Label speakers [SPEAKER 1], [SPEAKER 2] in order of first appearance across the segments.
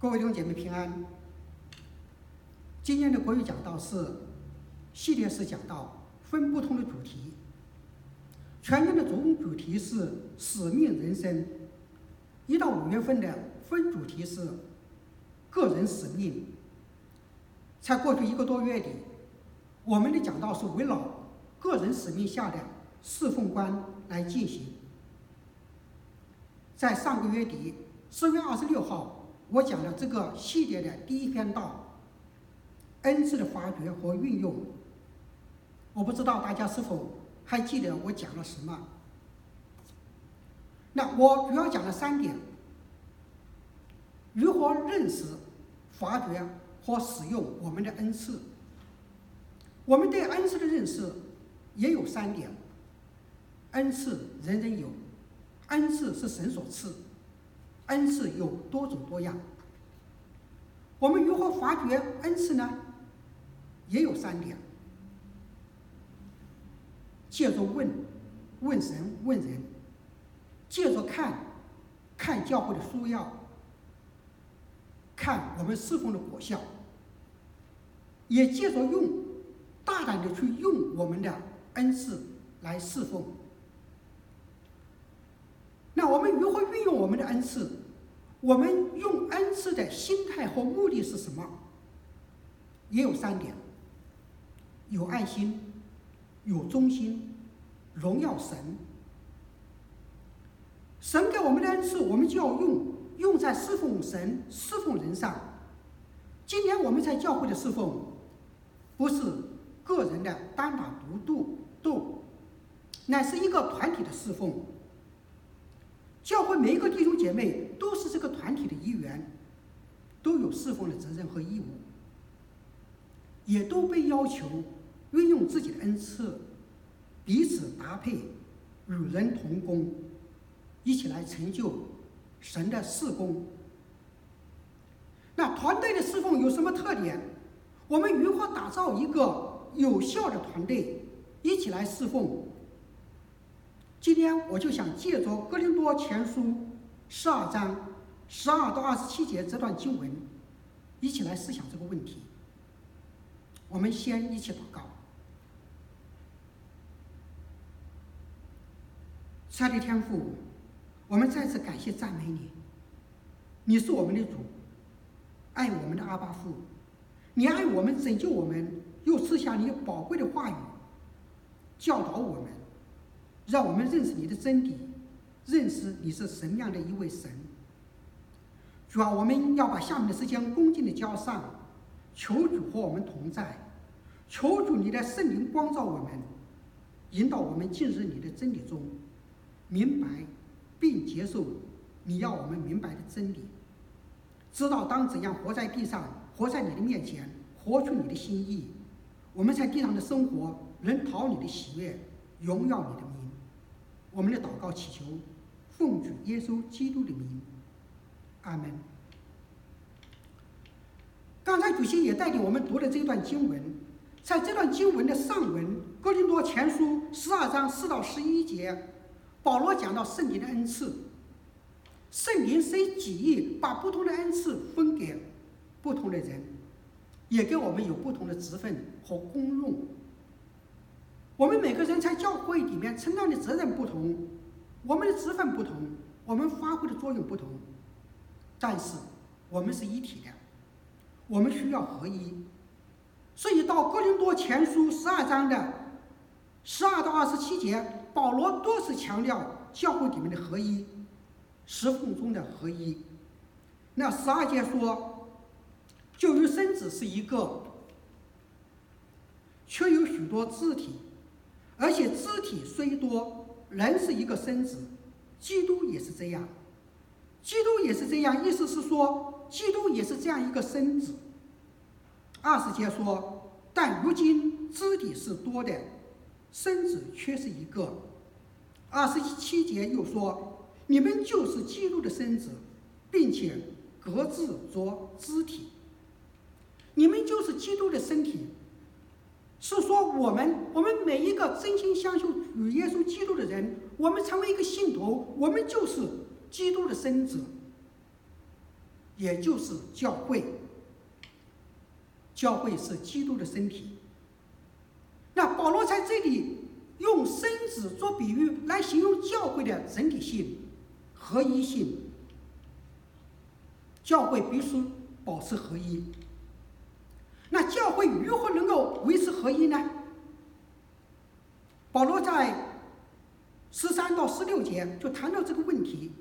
[SPEAKER 1] 各位弟兄姐妹平安。今天的国语讲道是系列式讲道，分不同的主题。全年的总主题是使命人生，一到五月份的分主题是个人使命。才过去一个多月里，我们的讲道是围绕个人使命下的侍奉观来进行。在上个月底，四月二十六号。我讲了这个系列的第一篇道，恩赐的发掘和运用。我不知道大家是否还记得我讲了什么？那我主要讲了三点：如何认识、发掘和使用我们的恩赐。我们对恩赐的认识也有三点：恩赐人人有，恩赐是神所赐。恩赐有多种多样，我们如何发掘恩赐呢？也有三点：借着问，问神问人；借着看，看教会的书要；看我们侍奉的果效；也借着用，大胆的去用我们的恩赐来侍奉。那我们如何运用我们的恩赐？我们用恩赐的心态和目的是什么？也有三点：有爱心、有忠心、荣耀神。神给我们的恩赐，我们就要用，用在侍奉神、侍奉人上。今天我们在教会的侍奉，不是个人的单打独斗，斗，乃是一个团体的侍奉。教会每一个弟兄姐妹都是这个团体的一员，都有侍奉的责任和义务，也都被要求运用自己的恩赐，彼此搭配，与人同工，一起来成就神的事工。那团队的侍奉有什么特点？我们如何打造一个有效的团队，一起来侍奉？今天我就想借着《哥林多前书》十二章十二到二十七节这段经文，一起来思想这个问题。我们先一起祷告。亲爱的天父，我们再次感谢赞美你。你是我们的主，爱我们的阿爸父，你爱我们，拯救我们，又赐下你宝贵的话语，教导我们。让我们认识你的真理，认识你是什么样的一位神。主啊，我们要把下面的时间恭敬的交上，求主和我们同在，求主你的圣灵光照我们，引导我们进入你的真理中，明白并接受你要我们明白的真理，知道当怎样活在地上，活在你的面前，活出你的心意，我们在地上的生活能讨你的喜悦，荣耀你的。我们的祷告祈求，奉主耶稣基督的名，阿门。刚才主席也带领我们读了这段经文，在这段经文的上文《哥林多前书》十二章四到十一节，保罗讲到圣灵的恩赐，圣灵随己意把不同的恩赐分给不同的人，也给我们有不同的职分和功用。我们每个人在教会里面承担的责任不同，我们的职分不同，我们发挥的作用不同，但是我们是一体的，我们需要合一。所以到哥林多前书十二章的十二到二十七节，保罗多次强调教会里面的合一，侍奉中的合一。那十二节说，就如身子是一个，却有许多肢体。而且肢体虽多，人是一个身子，基督也是这样，基督也是这样，意思是说，基督也是这样一个身子。二十节说，但如今肢体是多的，身子却是一个。二十七节又说，你们就是基督的身子，并且各自作肢体，你们就是基督的身体。是说，我们我们每一个真心相信与耶稣基督的人，我们成为一个信徒，我们就是基督的身子。也就是教会。教会是基督的身体。那保罗在这里用身子做比喻来形容教会的整体性、合一性。教会必须保持合一。那教会如何能够维持合一呢？保罗在十三到十六节就谈到这个问题，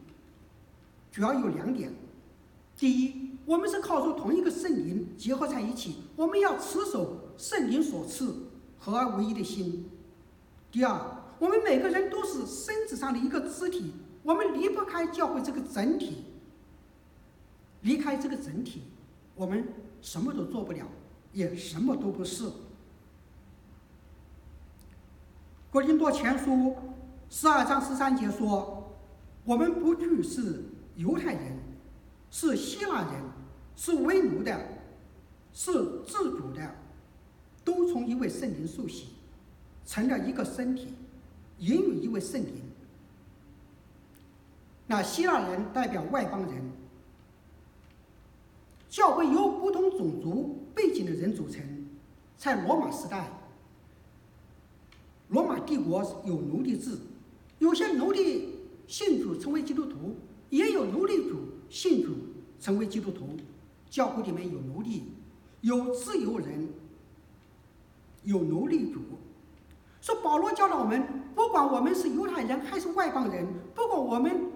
[SPEAKER 1] 主要有两点：第一，我们是靠着同一个圣灵结合在一起，我们要持守圣灵所赐合而为一的心；第二，我们每个人都是身子上的一个肢体，我们离不开教会这个整体。离开这个整体，我们什么都做不了，也什么都不是。哥林多前书十二章十三节说：“我们不惧是犹太人，是希腊人，是为奴的，是自主的，都从一位圣灵受洗，成了一个身体，因有一位圣灵。”那希腊人代表外邦人，教会由不同种族背景的人组成，在罗马时代。罗马帝国有奴隶制，有些奴隶信主成为基督徒，也有奴隶主信主成为基督徒。教会里面有奴隶，有自由人，有奴隶主。说保罗教导我们，不管我们是犹太人还是外邦人，不管我们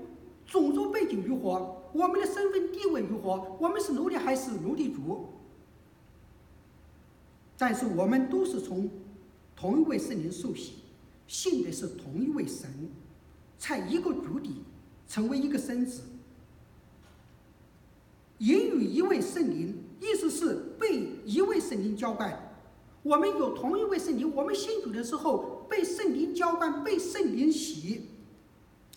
[SPEAKER 1] 种族背景如何，我们的身份地位如何，我们是奴隶还是奴隶主，但是我们都是从。同一位圣灵受洗，信的是同一位神，在一个主体成为一个身子。也与一位圣灵，意思是被一位圣灵浇灌。我们有同一位圣灵，我们信主的时候被圣灵浇灌，被圣灵洗，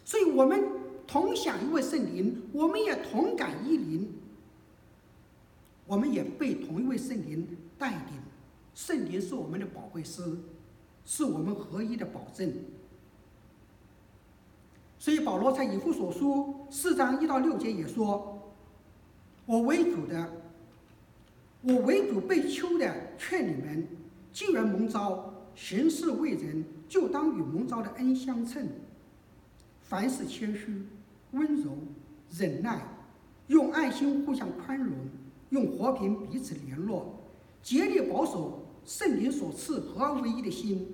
[SPEAKER 1] 所以我们同享一位圣灵，我们也同感一灵，我们也被同一位圣灵带领。圣灵是我们的保惠师。是我们合一的保证。所以保罗在以弗所书四章一到六节也说：“我为主的，我为主被囚的，劝你们，既然蒙召行事为人，就当与蒙召的恩相称。凡事谦虚、温柔、忍耐，用爱心互相宽容，用和平彼此联络，竭力保守。”圣灵所赐合而为一的心，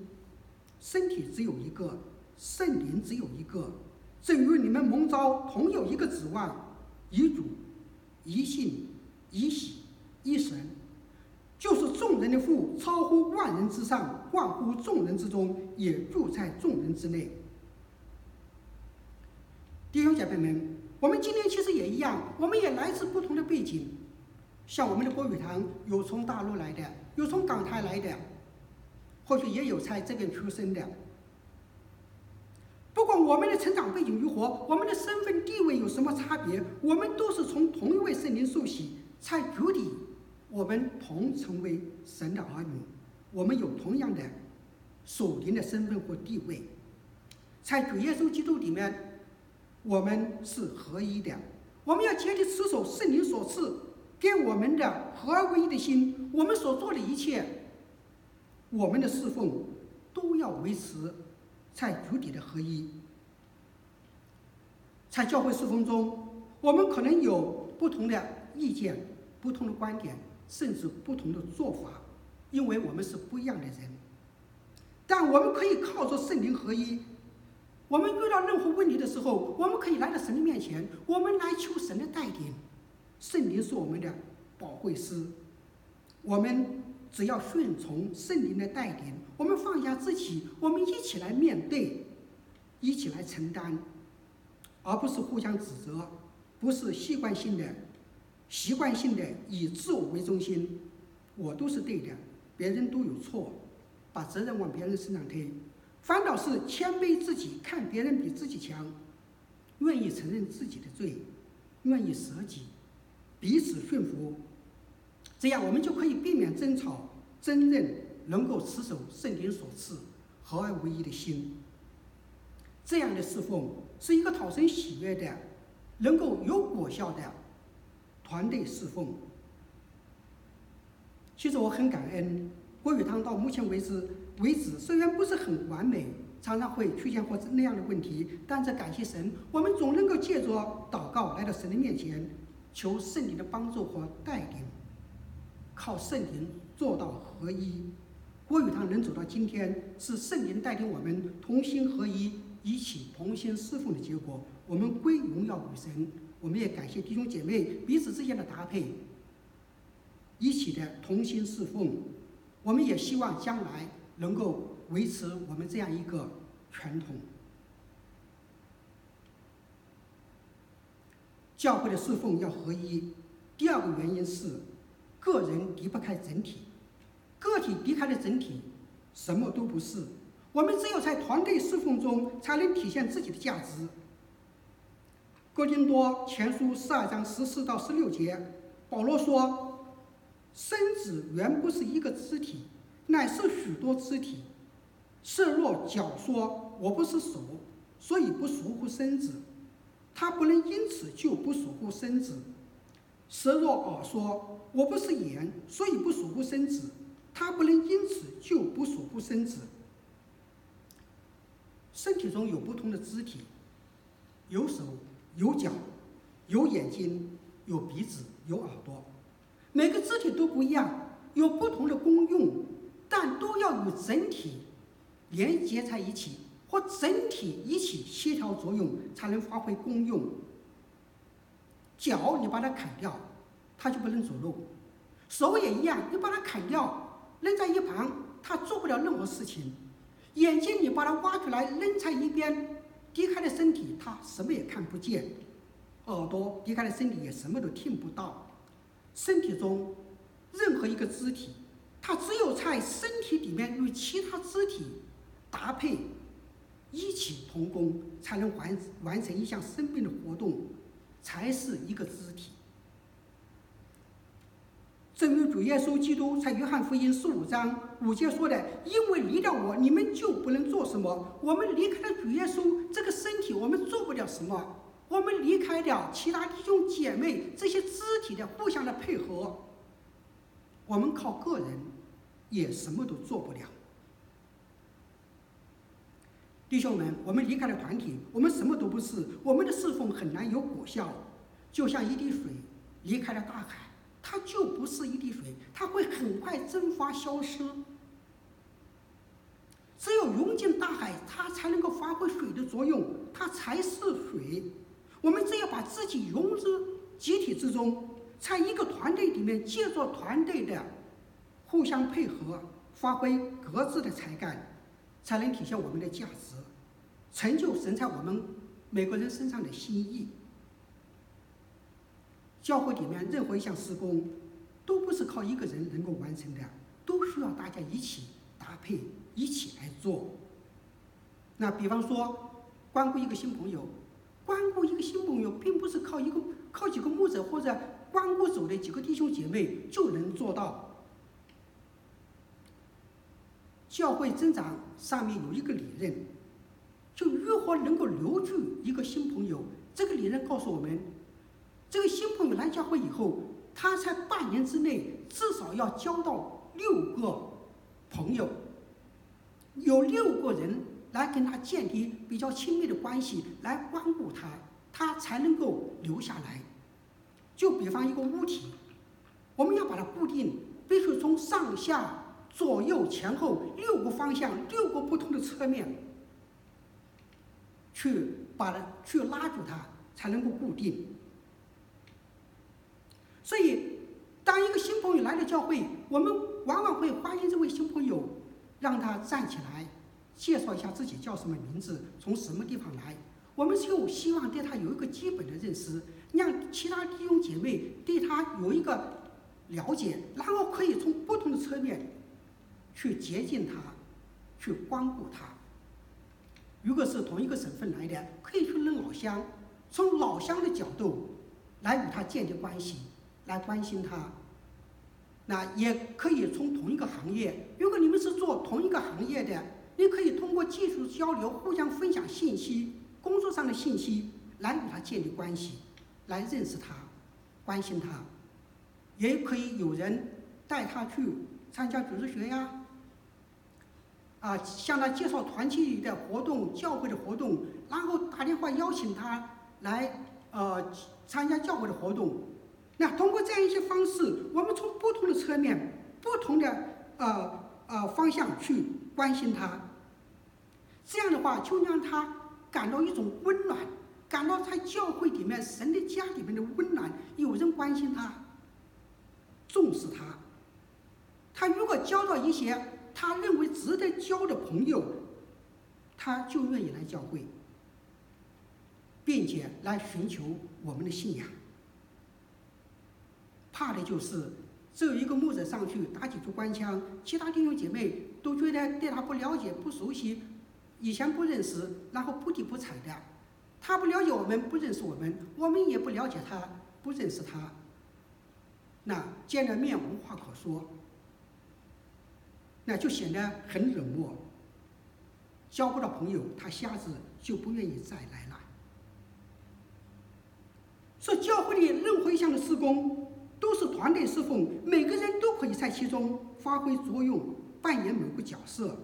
[SPEAKER 1] 身体只有一个，圣灵只有一个，正如你们蒙召同有一个指望，一主、一信、一喜、一神，就是众人的父，超乎万人之上，万乎众人之中，也住在众人之内。弟兄姐妹们，我们今天其实也一样，我们也来自不同的背景，像我们的郭语堂有从大陆来的。有从港台来的，或许也有在这边出生的。不管我们的成长背景如何，我们的身份地位有什么差别，我们都是从同一位圣灵受洗，在主里，我们同成为神的儿女，我们有同样的属灵的身份和地位，在主耶稣基督里面，我们是合一的。我们要竭力持守圣灵所赐。给我们的合而为一的心，我们所做的一切，我们的侍奉都要维持在主体的合一。在教会侍奉中，我们可能有不同的意见、不同的观点，甚至不同的做法，因为我们是不一样的人。但我们可以靠着圣灵合一，我们遇到任何问题的时候，我们可以来到神的面前，我们来求神的带领。圣灵是我们的保惠师，我们只要顺从圣灵的带领，我们放下自己，我们一起来面对，一起来承担，而不是互相指责，不是习惯性的、习惯性的以自我为中心，我都是对的，别人都有错，把责任往别人身上推，反倒是谦卑自己，看别人比自己强，愿意承认自己的罪，愿意舍己。彼此顺服，这样我们就可以避免争吵、争论，能够持守圣灵所赐合而为一的心。这样的侍奉是一个讨神喜悦的，能够有果效的团队侍奉。其实我很感恩，郭语堂到目前为止为止，虽然不是很完美，常常会出现或者那样的问题，但是感谢神，我们总能够借着祷告来到神的面前，求圣灵的帮助和带领，靠圣灵做到合一。郭语堂能走到今天，是圣灵带领我们同心合一，一起同心侍奉的结果。我们归荣耀与神，我们也感谢弟兄姐妹彼此之间的搭配，一起的同心侍奉。我们也希望将来能够维持我们这样一个传统。教会的侍奉要合一。第二个原因是，个人离不开整体。个体离开了整体，什么都不是。我们只有在团队侍奉中，才能体现自己的价值。哥林多前书十二章十四到十六节，保罗说：“身子原不是一个肢体，乃是许多肢体。设若脚说我不是手，所以不属乎身子，他不能因此就不属乎身子。设若耳说我不是眼，所以不属乎身子。”他不能因此就不属乎身子。身体中有不同的肢体，有手、有脚、有眼睛、有鼻子、有耳朵，每个肢体都不一样，有不同的功用，但都要与整体连接在一起，和整体一起协调作用，才能发挥功用。脚你把它砍掉，它就不能走路；手也一样，你把它砍掉。扔在一旁，它做不了任何事情。眼睛你把它挖出来扔在一边，离开了身体，它什么也看不见。耳朵离开了身体，也什么都听不到。身体中任何一个肢体，它只有在身体里面与其他肢体搭配，一起同工，才能完完成一项生命的活动，才是一个肢体。正如主耶稣基督在约翰福音十五章五节说的：“因为离了我，你们就不能做什么。我们离开了主耶稣这个身体，我们做不了什么。我们离开了其他弟兄姐妹这些肢体的互相的配合，我们靠个人也什么都做不了。弟兄们，我们离开了团体，我们什么都不是。我们的侍奉很难有果效，就像一滴水离开了大海。”它就不是一滴水，它会很快蒸发消失。只有融进大海，它才能够发挥水的作用，它才是水。我们只有把自己融入集体之中，在一个团队里面，借助团队的互相配合，发挥各自的才干，才能体现我们的价值，成就神在我们每个人身上的心意。教会里面任何一项施工，都不是靠一个人能够完成的，都需要大家一起搭配，一起来做。那比方说，关顾一个新朋友，关顾一个新朋友，并不是靠一个靠几个牧者或者关顾组的几个弟兄姐妹就能做到。教会增长上面有一个理论，就如何能够留住一个新朋友，这个理论告诉我们。这个新朋友来教会以后，他在半年之内至少要交到六个朋友，有六个人来跟他建立比较亲密的关系，来关顾他，他才能够留下来。就比方一个物体，我们要把它固定，必须从上下左右前后六个方向、六个不同的侧面去把它去拉住它，才能够固定。所以，当一个新朋友来到教会，我们往往会欢迎这位新朋友，让他站起来，介绍一下自己叫什么名字，从什么地方来。我们就希望对他有一个基本的认识，让其他弟兄姐妹对他有一个了解，然后可以从不同的侧面去接近他，去光顾他。如果是同一个省份来的，可以去认老乡，从老乡的角度来与他建立关系。来关心他，那也可以从同一个行业。如果你们是做同一个行业的，你可以通过技术交流、互相分享信息、工作上的信息，来与他建立关系，来认识他。关心他，也可以有人带他去参加组织学呀，啊，向他介绍团契的活动、教会的活动，然后打电话邀请他来呃参加教会的活动。那通过这样一些方式，我们从不同的侧面、不同的呃呃方向去关心他，这样的话就让他感到一种温暖。感到在教会里面、神的家里面的温暖，有人关心他，重视他。他如果交到一些他认为值得交的朋友，他就愿意来教会，并且来寻求我们的信仰。怕的就是只有一个牧者上去打几支官腔，其他弟兄姐妹都觉得对他不了解、不熟悉，以前不认识，然后不理不睬的。他不了解我们，不认识我们，我们也不了解他，不认识他。那见了面无话可说，那就显得很冷漠，交不到朋友，他下次就不愿意再来了。说教会里任何一项的施工都是团队侍奉，每个人都可以在其中发挥作用，扮演某个角色，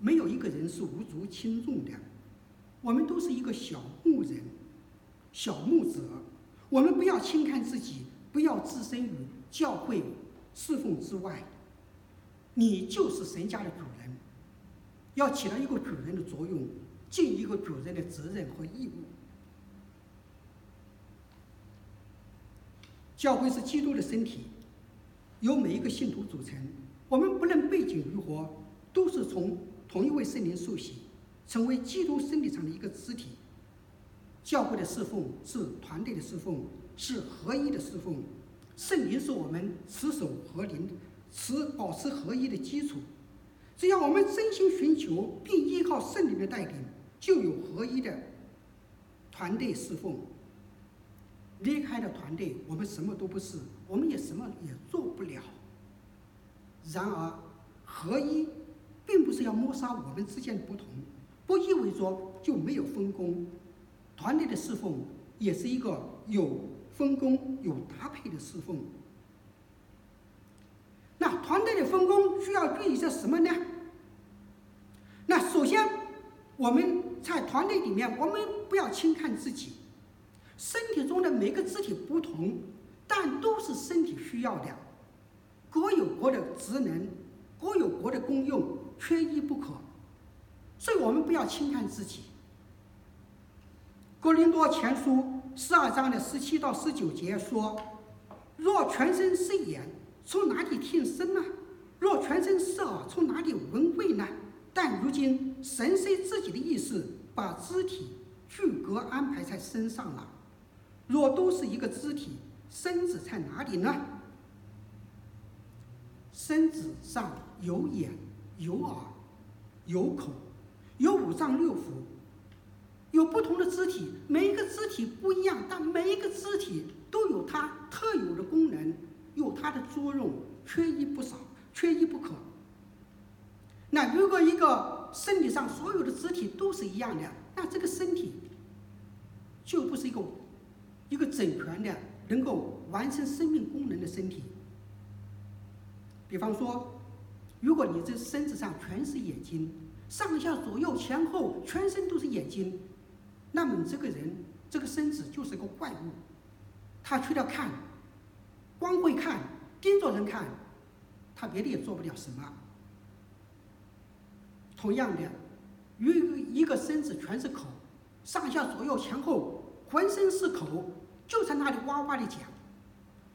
[SPEAKER 1] 没有一个人是无足轻重的。我们都是一个小牧人，小牧者。我们不要轻看自己，不要置身于教会侍奉之外。你就是神家的主人，要起到一个主人的作用，尽一个主人的责任和义务。教会是基督的身体，由每一个信徒组成。我们不论背景如何，都是从同一位圣灵受洗。成为基督身体上的一个肢体，教会的侍奉是团队的侍奉，是合一的侍奉。圣灵是我们持守合灵、持保持合一的基础。只要我们真心寻求并依靠圣灵的带领，就有合一的团队侍奉。离开了团队，我们什么都不是，我们也什么也做不了。然而，合一并不是要抹杀我们之间的不同。不意味着就没有分工，团队的侍奉也是一个有分工、有搭配的侍奉。那团队的分工需要注意些什么呢？那首先，我们在团队里面，我们不要轻看自己。身体中的每个肢体不同，但都是身体需要的，各有各的职能，各有各的功用，缺一不可。所以我们不要轻看自己。哥林多前书十二章的十七到十九节说：“若全身是眼，从哪里听声呢？若全身是耳，从哪里闻味呢？但如今神随自己的意思，把肢体具格安排在身上了。若都是一个肢体，身子在哪里呢？身子上有眼，有耳，有口。”有五脏六腑，有不同的肢体，每一个肢体不一样，但每一个肢体都有它特有的功能，有它的作用，缺一不少，缺一不可。那如果一个身体上所有的肢体都是一样的，那这个身体就不是一个一个整全的，能够完成生命功能的身体。比方说，如果你这身子上全是眼睛。上下左右前后，全身都是眼睛，那么你这个人这个身子就是个怪物。他除了看，光会看，盯着人看，他别的也做不了什么。同样的，如一个身子全是口，上下左右前后，浑身是口，就在那里哇哇的讲，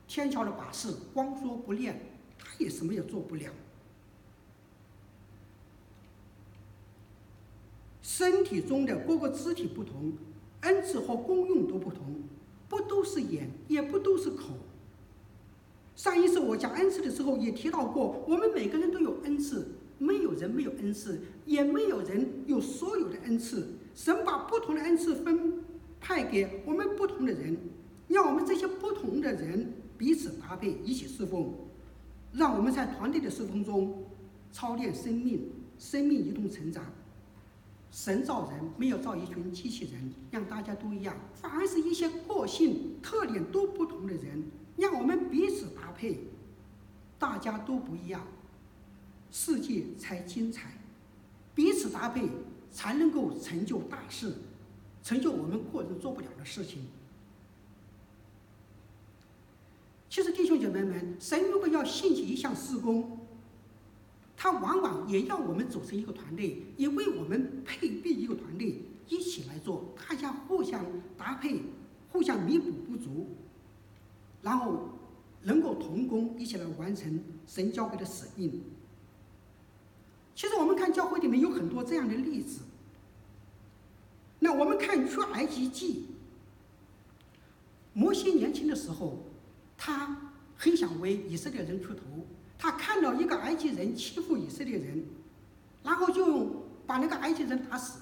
[SPEAKER 1] 天桥的把式，光说不练，他也什么也做不了。身体中的各个肢体不同，恩赐和功用都不同，不都是眼，也不都是口。上一次我讲恩赐的时候也提到过，我们每个人都有恩赐，没有人没有恩赐，也没有人有所有的恩赐。神把不同的恩赐分派给我们不同的人，让我们这些不同的人彼此搭配，一起侍奉，让我们在团队的侍奉中操练生命，生命一同成长。神造人没有造一群机器人，让大家都一样，反而是一些个性特点都不同的人，让我们彼此搭配，大家都不一样，世界才精彩。彼此搭配，才能够成就大事，成就我们个人做不了的事情。其实弟兄姐妹们，神如果要兴起一项事工，他往往也要我们组成一个团队，也为我们配备一个团队，一起来做，大家互相搭配，互相弥补不足，然后能够同工，一起来完成神交给的使命。其实我们看教会里面有很多这样的例子。那我们看出埃及记，摩西年轻的时候。他很想为以色列人出头，他看到一个埃及人欺负以色列人，然后就用把那个埃及人打死，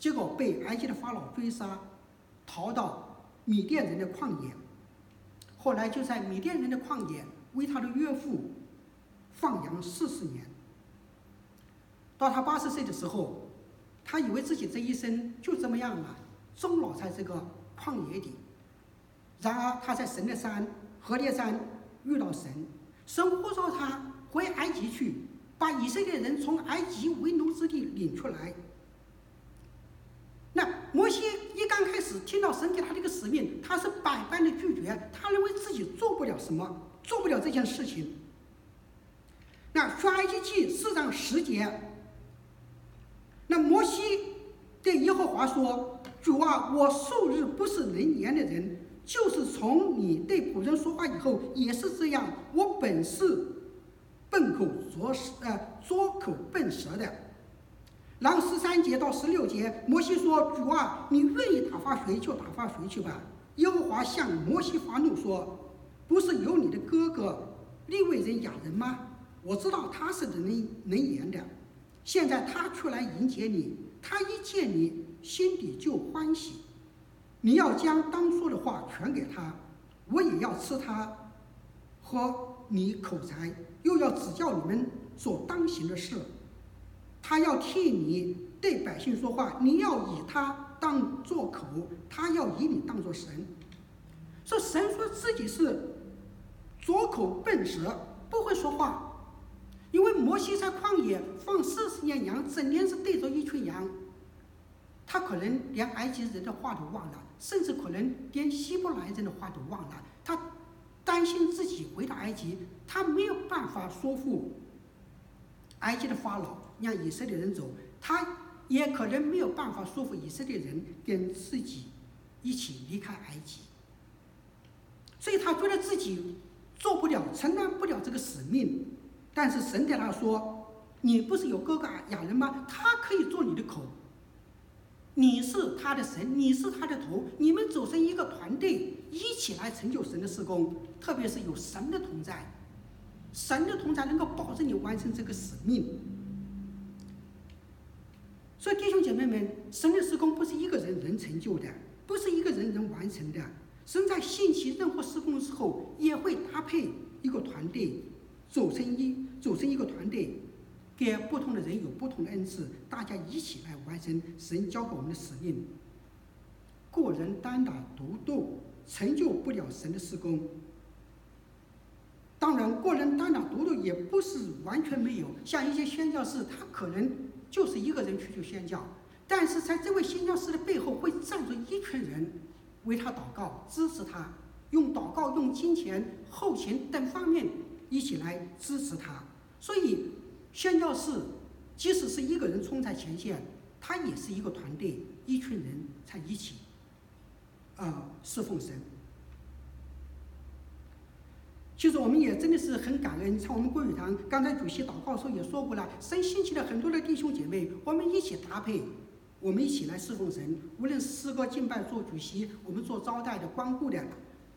[SPEAKER 1] 结果被埃及的法老追杀，逃到米甸人的旷野，后来就在米甸人的旷野为他的岳父放羊四十年。到他八十岁的时候，他以为自己这一生就这么样了，终老在这个旷野里。然而他在神的山。何烈山遇到神，神呼召他回埃及去，把以色列人从埃及为奴之地领出来。那摩西刚开始听到神给他这个使命，他是百般的拒绝，他认为自己做不了什么，做不了这件事情。那出埃及记四章十节，那摩西对耶和华说：“主啊，我素日不是能言的人。”就是从你对仆人说话以后也是这样，我本是笨口拙舌呃拙口笨舌的。然后十三节到十六节，摩西说：“主啊，你愿意打发谁就打发谁去吧。”耶和华向摩西发怒说：“不是有你的哥哥利未人雅人吗？我知道他是能能言的。现在他出来迎接你，他一见你，心里就欢喜。”你要将当说的话传给他，我也要吃他和你口才，又要指教你们所当行的事。他要替你对百姓说话，你要以他当做口，他要以你当做神。说神说自己是拙口笨舌，不会说话，因为摩西在旷野放四十年羊，整天是对着一群羊。他可能连埃及人的话都忘了，甚至可能连希伯来人的话都忘了。他担心自己回到埃及，他没有办法说服埃及的法老让以色列人走，他也可能没有办法说服以色列人跟自己一起离开埃及。所以他觉得自己做不了，承担不了这个使命。但是神对他说：“你不是有哥哥亚人吗？他可以做你的口。”你是他的神，你是他的头，你们组成一个团队，一起来成就神的施工。特别是有神的同在，神的同在能够保证你完成这个使命。所以弟兄姐妹们，神的施工不是一个人能成就的，不是一个人能完成的。神在兴起任何施工的时候，也会搭配一个团队，组成一组成一个团队。给不同的人有不同的恩赐，大家一起来完成神交给我们的使命。个人单打独斗成就不了神的施工。当然，个人单打独斗也不是完全没有，像一些宣教士，他可能就是一个人去做宣教，但是在这位宣教士的背后会站着一群人为他祷告、支持他，用祷告、用金钱、后勤等方面一起来支持他，所以。宣教士，即使是一个人冲在前线，他也是一个团队，一群人在一起，呃，侍奉神。其实我们也真的是很感恩，像我们国语堂刚才主席祷告的时候也说过了，神兴起了很多的弟兄姐妹，我们一起搭配，我们一起来侍奉神。无论是诗歌敬拜做主席，我们做招待的、光顾的，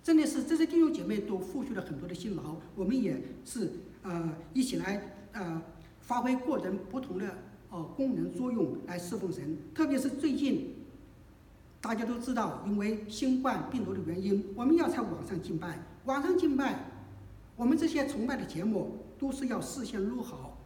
[SPEAKER 1] 真的是这些弟兄姐妹都付出了很多的辛劳，我们也是呃一起来呃。发挥个人不同的呃功能作用来侍奉神，特别是最近，大家都知道，因为新冠病毒的原因，我们要在网上敬拜。网上敬拜，我们这些崇拜的节目都是要事先录好，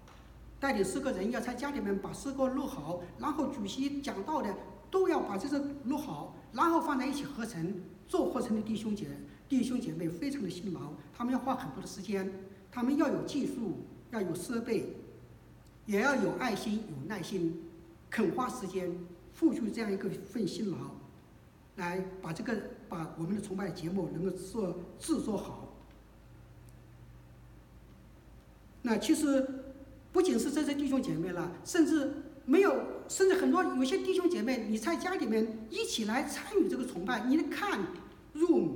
[SPEAKER 1] 带领四个人要在家里面把诗歌录好，然后主席讲道的都要把这个录好，然后放在一起合成，做合成的弟兄姐弟兄姐妹非常的辛劳，他们要花很多的时间，他们要有技术，要有设备，也要有爱心、有耐心，肯花时间付出这样一个份辛劳，来把这个把我们的崇拜节目能够做制作好。那其实不仅是这些弟兄姐妹了，甚至没有，甚至很多有些弟兄姐妹，你在家里面一起来参与这个崇拜，你看 Room，。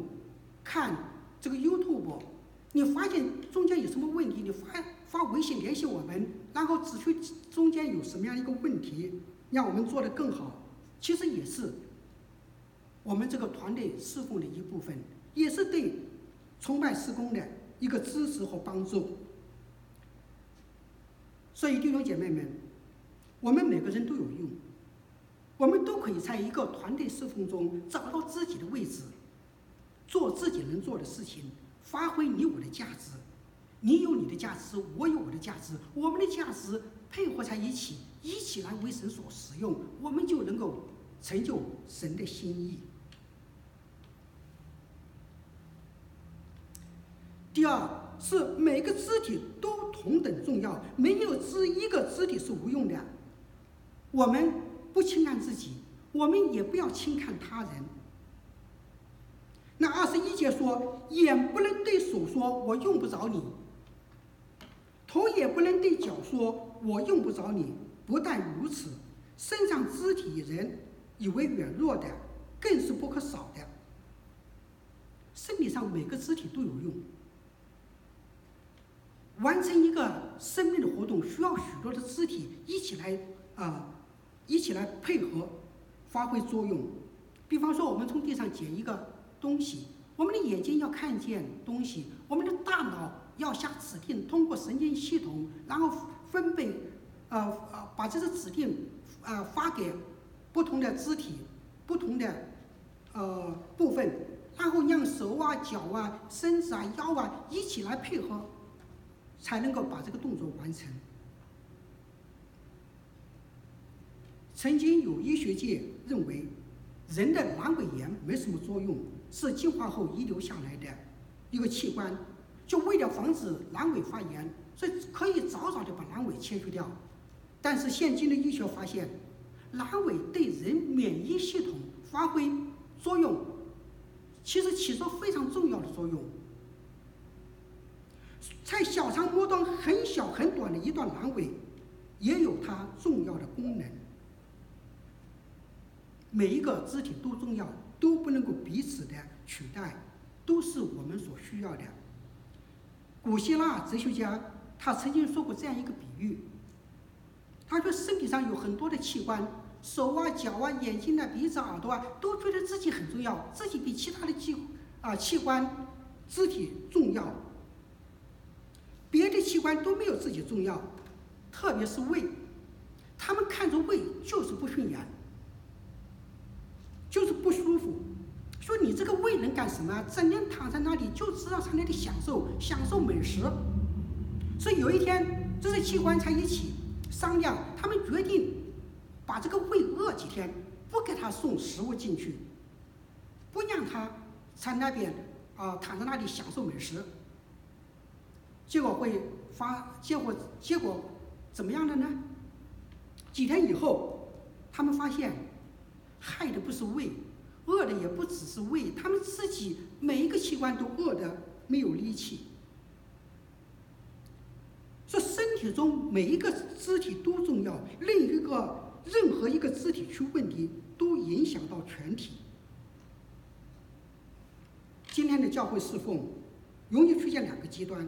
[SPEAKER 1] 看这个 YouTube，你发现中间有什么问题，你发发微信联系我们，然后指出中间有什么样一个问题，让我们做得更好。其实也是我们这个团队侍奉的一部分，也是对崇拜施工的一个支持和帮助。所以弟兄姐妹们，我们每个人都有用，我们都可以在一个团队侍奉中找到自己的位置。做自己能做的事情，发挥你我的价值，你有你的价值，我有我的价值，我们的价值配合在一起，一起来为神所使用，我们就能够成就神的心意。第二是每个肢体都同等重要，没有只一个肢体是无用的。我们不轻看自己，我们也不要轻看他人。那二十一节说，眼不能对手说“我用不着你”，头也不能对脚说“我用不着你”。不但如此，身上肢体人以为软弱的，更是不可少的。身体上每个肢体都有用，完成一个生命的活动，需要许多的肢体一起来啊、一起来配合，发挥作用。比方说，我们从地上捡一个。东西，我们的眼睛要看见东西，我们的大脑要下指令，通过神经系统，然后分配，呃呃，把这个指令，呃，发给不同的肢体、不同的呃部分，然后让手啊、脚啊、身子啊、腰啊一起来配合，才能够把这个动作完成。曾经有医学界认为，人的阑尾炎没什么作用。是进化后遗留下来的一个器官，就为了防止阑尾发炎，所以可以早早的把阑尾切除掉。但是现今的医学发现，阑尾对人免疫系统发挥作用，其实起着非常重要的作用。在小肠末端很小很短的一段阑尾，也有它重要的功能。每一个肢体都重要。都不能够彼此的取代，都是我们所需要的。古希腊哲学家他曾经说过这样一个比喻，他说身体上有很多的器官，手啊、脚啊、眼睛啊、鼻子、耳朵啊，都觉得自己很重要，自己比其他的器啊器官肢体重要，别的器官都没有自己重要，特别是胃，他们看着胃就是不顺眼。就是不舒服，说你这个胃能干什么？整天躺在那里就知道在那里享受享受美食。所以有一天，这些器官在一起商量，他们决定把这个胃饿几天，不给他送食物进去，不让他在那边啊、躺在那里享受美食。结果会发结果结果怎么样的呢？几天以后，他们发现。害的不是胃，饿的也不只是胃，他们自己每一个器官都饿的没有力气。说身体中每一个肢体都重要，另一个任何一个肢体出问题都影响到全体。今天的教会侍奉容易出现两个极端，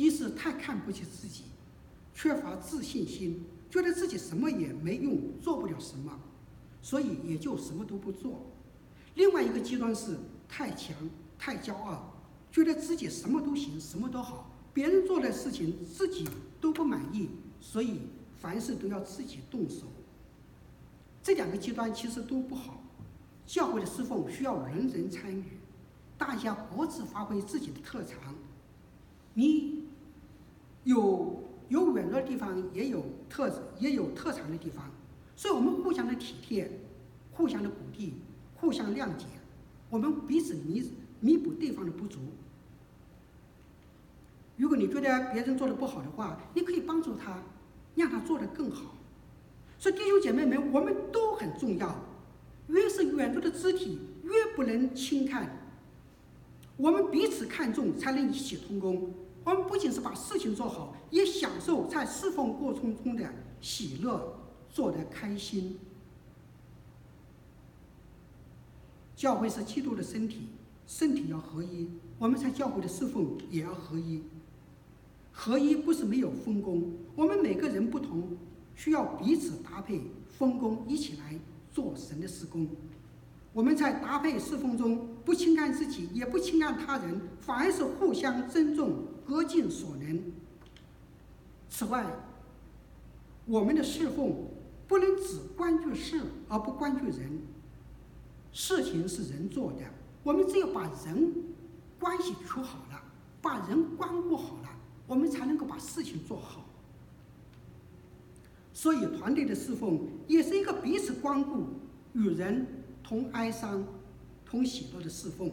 [SPEAKER 1] 一是太看不起自己，缺乏自信心，觉得自己什么也没用，做不了什么。所以也就什么都不做。另外一个极端是太强、太骄傲，觉得自己什么都行、什么都好，别人做的事情自己都不满意，所以凡事都要自己动手。这两个极端其实都不好。教会的侍奉需要人人参与，大家各自发挥自己的特长。你有有软弱的地方，也有特也有特长的地方。所以，我们互相的体贴，互相的鼓励，互相谅解，我们彼此弥弥补对方的不足。如果你觉得别人做的不好的话，你可以帮助他，让他做的更好。所以弟兄姐妹们，我们都很重要。越是软弱的肢体，越不能轻看。我们彼此看重，才能一起同工。我们不仅是把事情做好，也享受在侍奉过程中的喜乐，做得开心。教会是基督的身体，身体要合一，我们在教会的侍奉也要合一。合一不是没有分工，我们每个人不同，需要彼此搭配分工，一起来做神的施工。我们在搭配侍奉中，不轻看自己，也不轻看他人，反而是互相尊重，各尽所能。此外，我们的侍奉不能只关注事而不关注人。事情是人做的，我们只有把人关系处好了，把人关顾好了。我们才能够把事情做好，所以团队的侍奉也是一个彼此关顾、与人同哀伤、同喜乐的侍奉。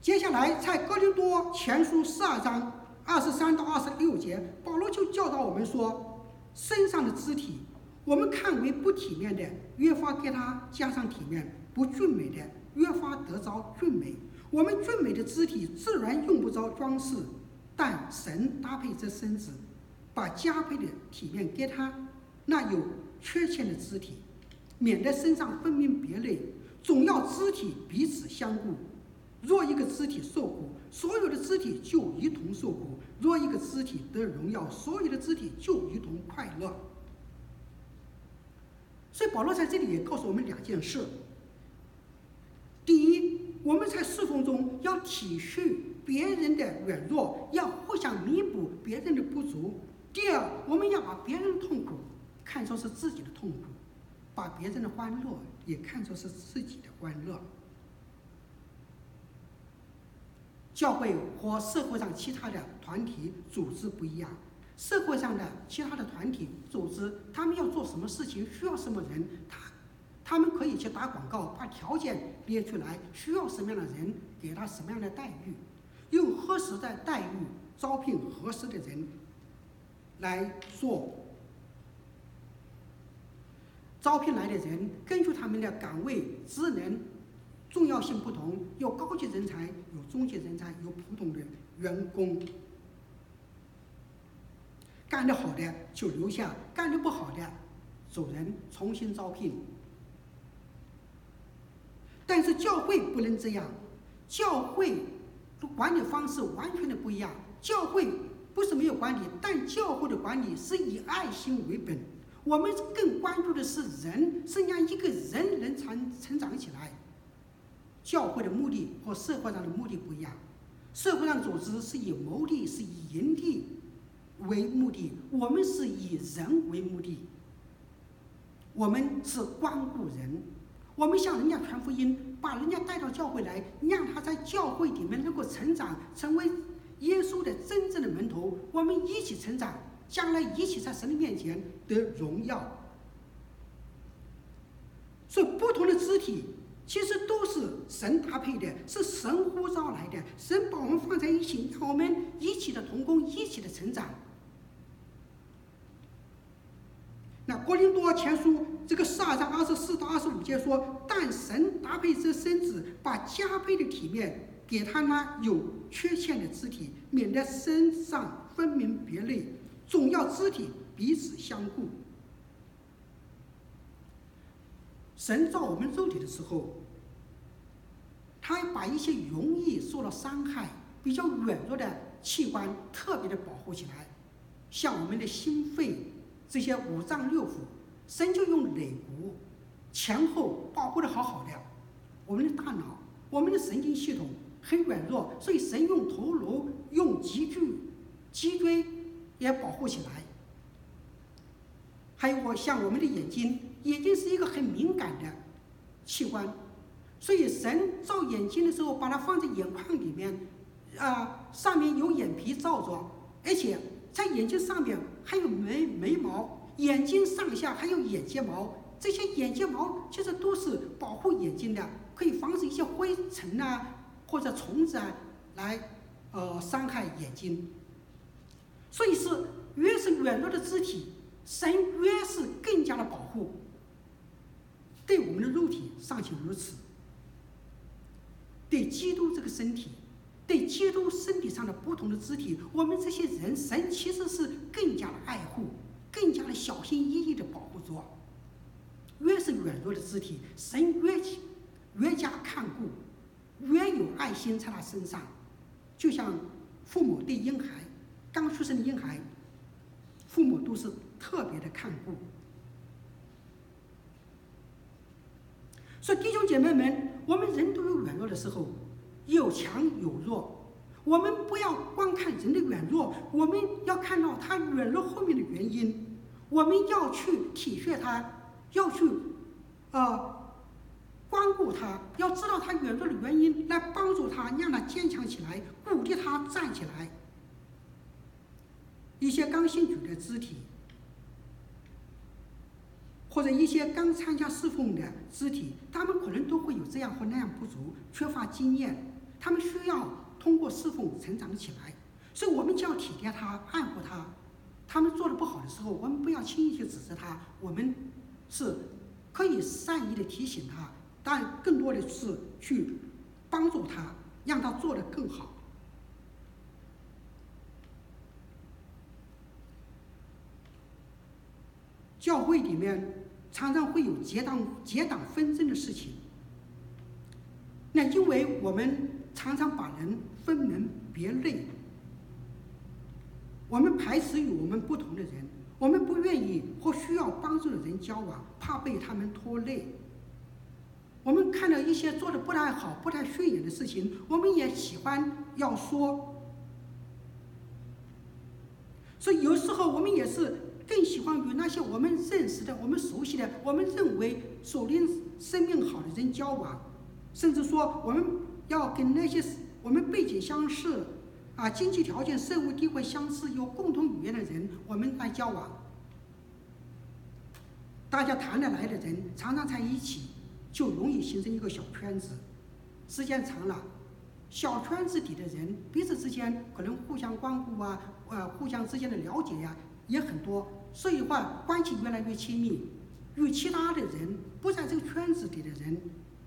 [SPEAKER 1] 接下来，在哥林多前书十二章二十三到二十六节，保罗就教导我们说：身上的肢体，我们看为不体面的，越发给它加上体面；不俊美的，越发得着俊美。我们俊美的肢体自然用不着装饰，但神搭配这身子，把加倍的体面给他那有缺陷的肢体，免得身上分明别类，总要肢体彼此相顾。若一个肢体受苦，所有的肢体就一同受苦；若一个肢体得荣耀，所有的肢体就一同快乐。所以保罗在这里也告诉我们两件事：第一。我们在侍奉中要体恤别人的软弱，要互相弥补别人的不足。第二，我们要把别人的痛苦看作是自己的痛苦，把别人的欢乐也看作是自己的欢乐。教会和社会上其他的团体组织不一样，社会上的其他的团体组织，他们要做什么事情，需要什么人，他。他们可以去打广告，把条件列出来，需要什么样的人，给他什么样的待遇，用合适的待遇招聘合适的人来做。招聘来的人根据他们的岗位职能重要性不同，有高级人才，有中级人才，有普通的员工。干得好的就留下，干得不好的走人，重新招聘。但是教会不能这样，教会的管理方式完全的不一样。教会不是没有管理，但教会的管理是以爱心为本。我们更关注的是人，是让一个人能成成长起来。教会的目的和社会上的目的不一样，社会上组织是以牟利、是以盈利为目的，我们是以人为目的。我们是关顾人。我们向人家传福音，把人家带到教会来，让他在教会里面能够成长，成为耶稣的真正的门徒。我们一起成长，将来一起在神的面前得荣耀。所以，不同的肢体其实都是神搭配的，是神呼召来的。神把我们放在一起，让我们一起的同工，一起的成长。那哥林多前书这个十二章二十四到二十五节说：“但神搭配这身子，把加倍的体面给他那有缺陷的肢体，免得身上分明别类，总要肢体彼此相顾。”神造我们肉体的时候，他把一些容易受到伤害、比较软弱的器官特别的保护起来，像我们的心肺。这些五脏六腑，神就用肋骨前后保护的好好的。我们的大脑，我们的神经系统很软弱，所以神用头颅、用脊柱、脊椎也保护起来。还有我像我们的眼睛，眼睛是一个很敏感的器官，所以神造眼睛的时候，把它放在眼眶里面，啊，上面有眼皮罩着，而且。在眼睛上面还有眉眉毛，眼睛上下还有眼睫毛，这些眼睫毛其实都是保护眼睛的，可以防止一些灰尘啊或者虫子啊来呃伤害眼睛。所以是越是软弱的肢体，神越是更加的保护。对我们的肉体尚且如此，对基督这个身体，对基督身体上的不同的肢体，我们这些人，神其实是更加的爱护，更加的小心翼翼的保护着。越是软弱的肢体，神越越加看顾，越有爱心在他身上。就像父母对婴孩，刚出生的婴孩，父母都是特别的看顾。所以弟兄姐妹们，我们人都有软弱的时候，有强有弱。我们不要光看人的软弱，我们要看到他软弱后面的原因。我们要去体恤他，要去、呃、关顾他，要知道他软弱的原因，来帮助他，让他坚强起来，鼓励他站起来。一些刚信主的肢体。或者一些刚参加侍奉的肢体，他们可能都会有这样或那样不足，缺乏经验，他们需要通过侍奉成长起来，所以我们就要体贴他、爱护他。他们做的不好的时候，我们不要轻易去指责他，我们是可以善意的提醒他，但更多的是去帮助他，让他做得更好。教会里面。常常会有结党结党纷争的事情。那因为我们常常把人分门别类，我们排斥与我们不同的人，我们不愿意或需要帮助的人交往，怕被他们拖累。我们看到一些做的不太好、不太顺眼的事情，我们也喜欢要说。所以有时候我们也是。更喜欢与那些我们认识的、我们熟悉的、我们认为属灵生命好的人交往，甚至说我们要跟那些我们背景相似、啊经济条件、社会地位相似、有共同语言的人，我们来交往。大家谈得来的人，常常在一起，就容易形成一个小圈子。时间长了，小圈子里的人彼此之间可能互相关顾啊，呃，互相之间的了解呀、也很多，所以话关系越来越亲密，与其他的人不在这个圈子里的人，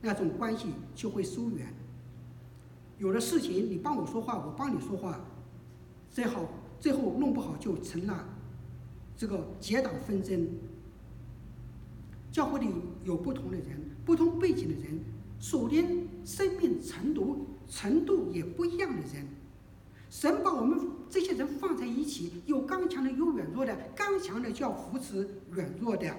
[SPEAKER 1] 那种关系就会疏远。有的事情你帮我说话，我帮你说话，最后最后弄不好就成了这个结党纷争。教会里有不同的人，不同背景的人，属灵生命程度程度也不一样的人。神把我们这些人放在一起，有刚强的，有软弱的。刚强的就要扶持软弱的。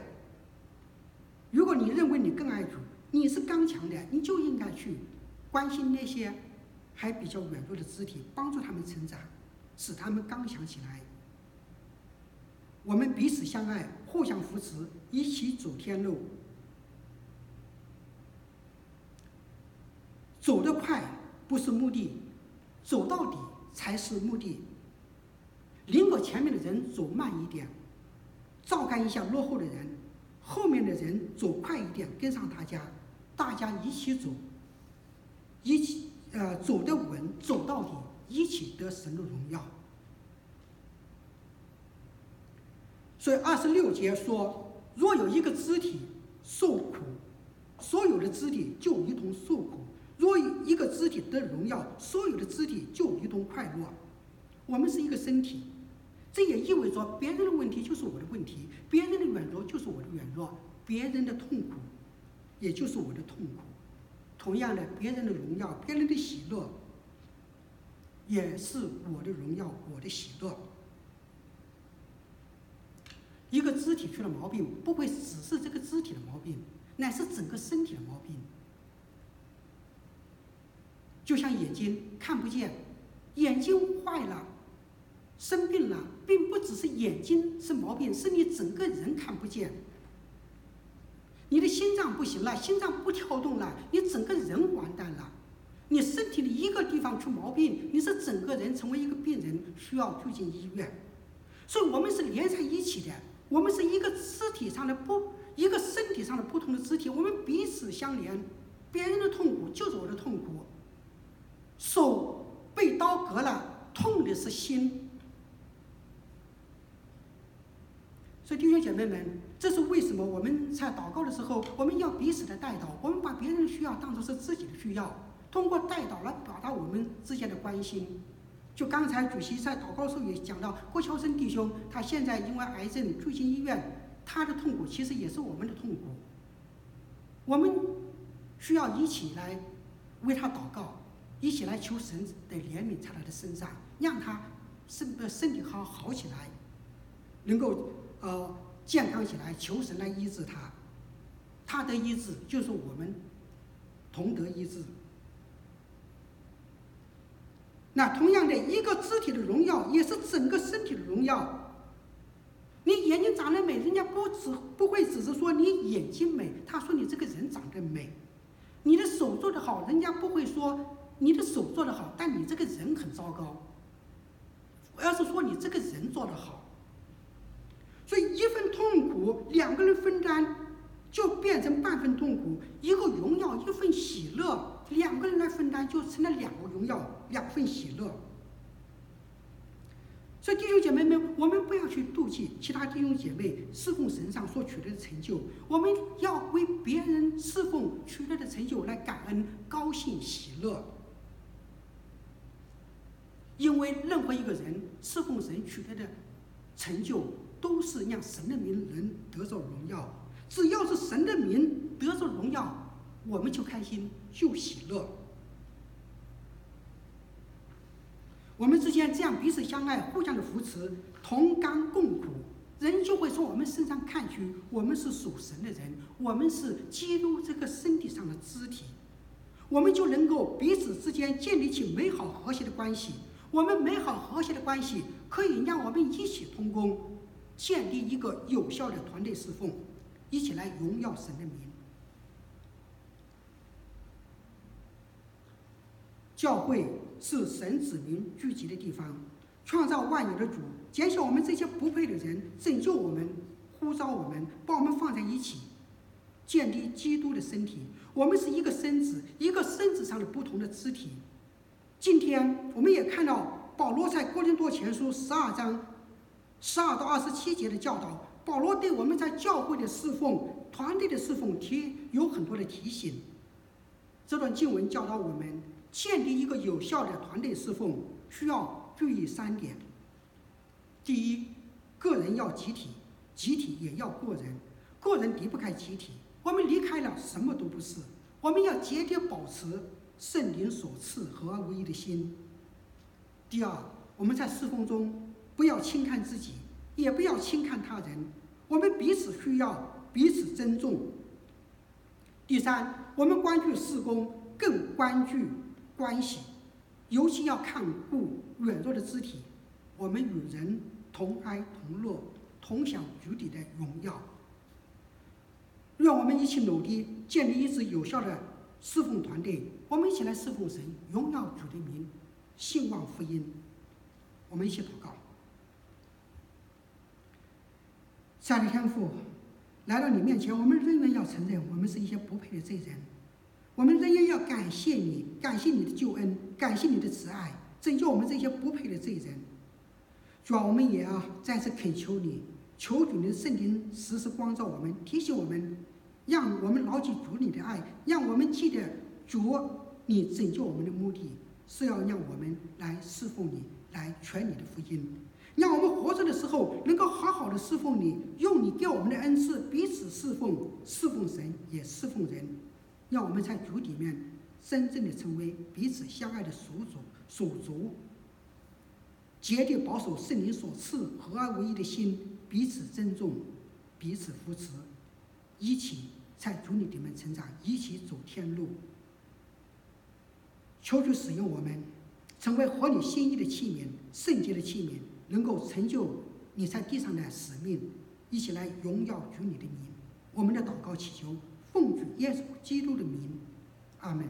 [SPEAKER 1] 如果你认为你更爱主，你是刚强的，你就应该去关心那些还比较软弱的肢体，帮助他们成长，使他们刚强起来。我们彼此相爱，互相扶持，一起走天路。走得快不是目的，走到底。才是目的。领我前面的人走慢一点，照看一下落后的人，后面的人走快一点，跟上大家，大家一起走，一起呃走得稳，走到底，一起得神的荣耀。所以二十六节说，若有一个肢体受苦，所有的肢体就一同受苦。若一个肢体得荣耀，所有的肢体就一同快乐。我们是一个身体，这也意味着别人的问题就是我的问题，别人的软弱就是我的软弱，别人的痛苦也就是我的痛苦。同样的，别人的荣耀、别人的喜乐也是我的荣耀、我的喜乐。一个肢体出了毛病，不会只是这个肢体的毛病，乃是整个身体的毛病。就像眼睛看不见，眼睛坏了，生病了，并不只是眼睛是毛病，是你整个人看不见。你的心脏不行了，心脏不跳动了，你整个人完蛋了。你身体的一个地方出毛病，你是整个人成为一个病人，需要住进医院。所以我们是连在一起的，我们是一个肢体上的不，一个身体上的不同的肢体，我们彼此相连。别人的痛苦就是我的痛苦。手被刀割了，痛的是心。所以弟兄姐妹们，这是为什么我们在祷告的时候，我们要彼此的代祷，我们把别人的需要当作是自己的需要，通过代祷来表达我们之间的关心。就刚才主席在祷告的时候也讲到，郭桥生弟兄他现在因为癌症住进医院，他的痛苦其实也是我们的痛苦。我们需要一起来为他祷告，一起来求神的怜悯在他的身上，让他身呃身体好好起来，能够呃健康起来，求神来医治他。他的医治就是我们同得医治。那同样的一个肢体的荣耀，也是整个身体的荣耀。你眼睛长得美，人家不只不会只是说你眼睛美，他说你这个人长得美。你的手做得好，人家不会说你的手做得好，但你这个人很糟糕。我要是说你这个人做得好，所以一份痛苦，两个人分担，就变成半份痛苦；一个荣耀，一份喜乐。两个人来分担，就成了两个荣耀，两份喜乐。所以弟兄姐妹们，我们不要去妒忌其他弟兄姐妹侍奉神上所取得的成就，我们要为别人侍奉取得的成就来感恩、高兴、喜乐。因为任何一个人侍奉神取得的成就，都是让神的名能得着荣耀。只要是神的名得着荣耀。我们就开心，就喜乐。我们之间这样彼此相爱，互相的扶持，同甘共苦，人就会从我们身上看去，我们是属神的人，我们是基督这个身体上的肢体，我们就能够彼此之间建立起美好和谐的关系。我们美好和谐的关系可以让我们一起同工，建立一个有效的团队侍奉，一起来荣耀神的名。教会是神子民聚集的地方，创造万有的主，拣选我们这些不配的人，拯救我们，呼召我们，把我们放在一起，建立基督的身体。我们是一个身子，一个身子上的不同的肢体。今天我们也看到保罗在哥林多前书十二章十二到二十七节的教导，保罗对我们在教会的侍奉、团队的侍奉提有很多的提醒。这段经文教导我们。建立一个有效的团队侍奉，需要注意三点：第一，个人要集体，集体也要个人，个人离不开集体。我们离开了，什么都不是。我们要节节保持圣灵所赐合而为一的心。第二，我们在侍奉中不要轻看自己，也不要轻看他人，我们彼此需要，彼此尊重。第三，我们关注事工，更关注。关系，尤其要看顾软弱的肢体。我们与人同哀同乐，同享主体的荣耀。让我们一起努力，建立一支有效的侍奉团队。我们一起来侍奉神，荣耀主的名，兴旺福音。我们一起祷告。上帝天父，来到你面前，我们仍然要承认，我们是一些不配的罪人。我们仍然要感谢你，感谢你的救恩，感谢你的慈爱，拯救我们这些不配的罪人。主啊，我们也要再次恳求你，求主的圣灵时时光照我们，提醒我们，让我们牢记主你的爱，让我们记得主你拯救我们的目的是要让我们来侍奉你，来传你的福音，让我们活着的时候能够好好的侍奉你，用你给我们的恩赐彼此侍奉，侍奉神也侍奉人。让我们在主里面真正的成为彼此相爱的属主属族，竭力保守圣灵所赐合而为一的心，彼此尊重，彼此扶持，一起在主里面成长，一起走天路。求主使用我们，成为合你心意的器皿，圣洁的器皿，能够成就你在地上的使命，一起来荣耀主你的名。我们的祷告祈求。奉主耶稣基督的名，阿门。